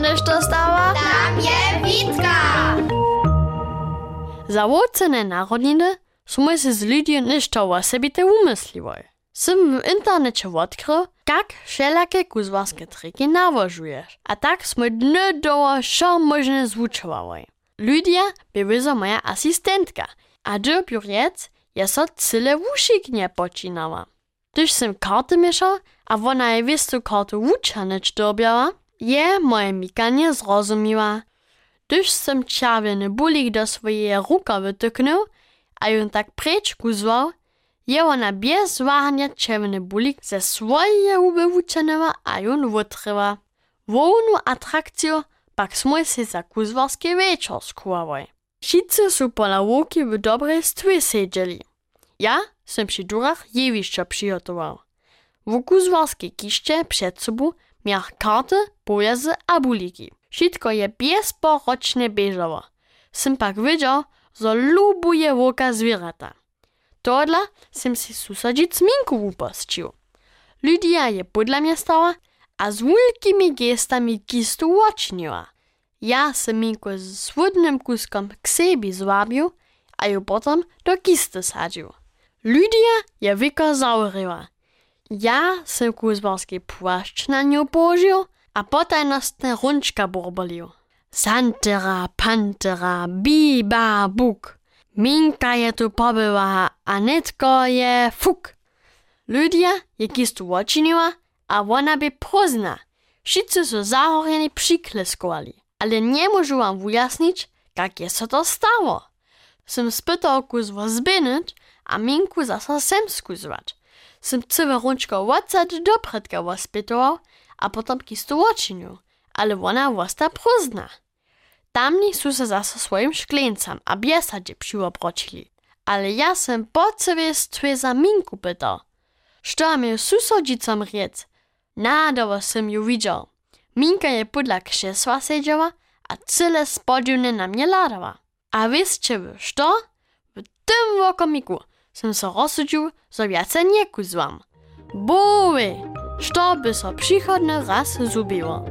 nešto stała? Tam je Witka! Za wocene narodniny sme si z ľudí nešto o sebi te umysliwoj. Sym w internecie odkrył, jak wszelakie kuzwarskie triki nawożujesz. A tak sme dny doło šo możne zwuczowałoj. Ludzie by wyzo moja asystentka, a dopiero jec je so cyle wusziknie poczynała. Gdyż sym karty mieszał, a ona je wistu karty wuczanyć dobiała, je moje mikanie zrozumiła. Gdyż sym czerwiony bulik do swojej ruka wytyknął, a ją tak precz kuzwał, je ona bez wahania czerwony bulik ze swojej łby wuczanyła, a ją wytryła. Wołnu atrakcję pak sme si za kuzwarski wieczór skuwałoj. Wszyscy są pola łuki w dobrej stwie siedzieli. Ja sam przy durach jewiszcza przygotował. W kuzwarskiej kiście przed sobą miah karty, boje z abuliki. Šitko je bezporočne bežalo. Sem pak videl, zo ljubuje voka zvirata. Todla sem si susadžic minku upasčil. Lidija je podla mje stala, a z velikimi gestami kisto uočnila. Ja sem minko z svodnim kuskom k sebi zvabil, a jo potem do kiste sadžil. Lidija je vika zaurila. Ja sam kuzbarski płaszcz na nią położył, a potem nas rączka burbolił. Santera, pantera, biba, buk. Minka je tu pobyła, a netko je fuk. Ludia je kistu łaczniła, a ona by pozna. Wszyscy są zahorjeni przykleskowali, ale nie możу wam wyjaśnić, jak so to stało. Sam spytał kuzwo zbynyt, a minku zasa sem skuzwać. Sam cywe rączko łacać do predka waspytował, a potem kistu łacznił, ale ona wasta pozna. Tamni są se zasa swoim szkleńcam a biesadzie przyłobrocili. Ale ja sam po cywie stwie za minku pytał. Što mi susodzicom riec? Nadowo sam ju widział. Minka je podla krzesła siedziała, a cyle spodziewne na mnie ladała. A wiecie wy, što? W tym wokomiku sam se rozsudził, że więcej nie kuzłam. Boły, što by so przychodny raz zubiło.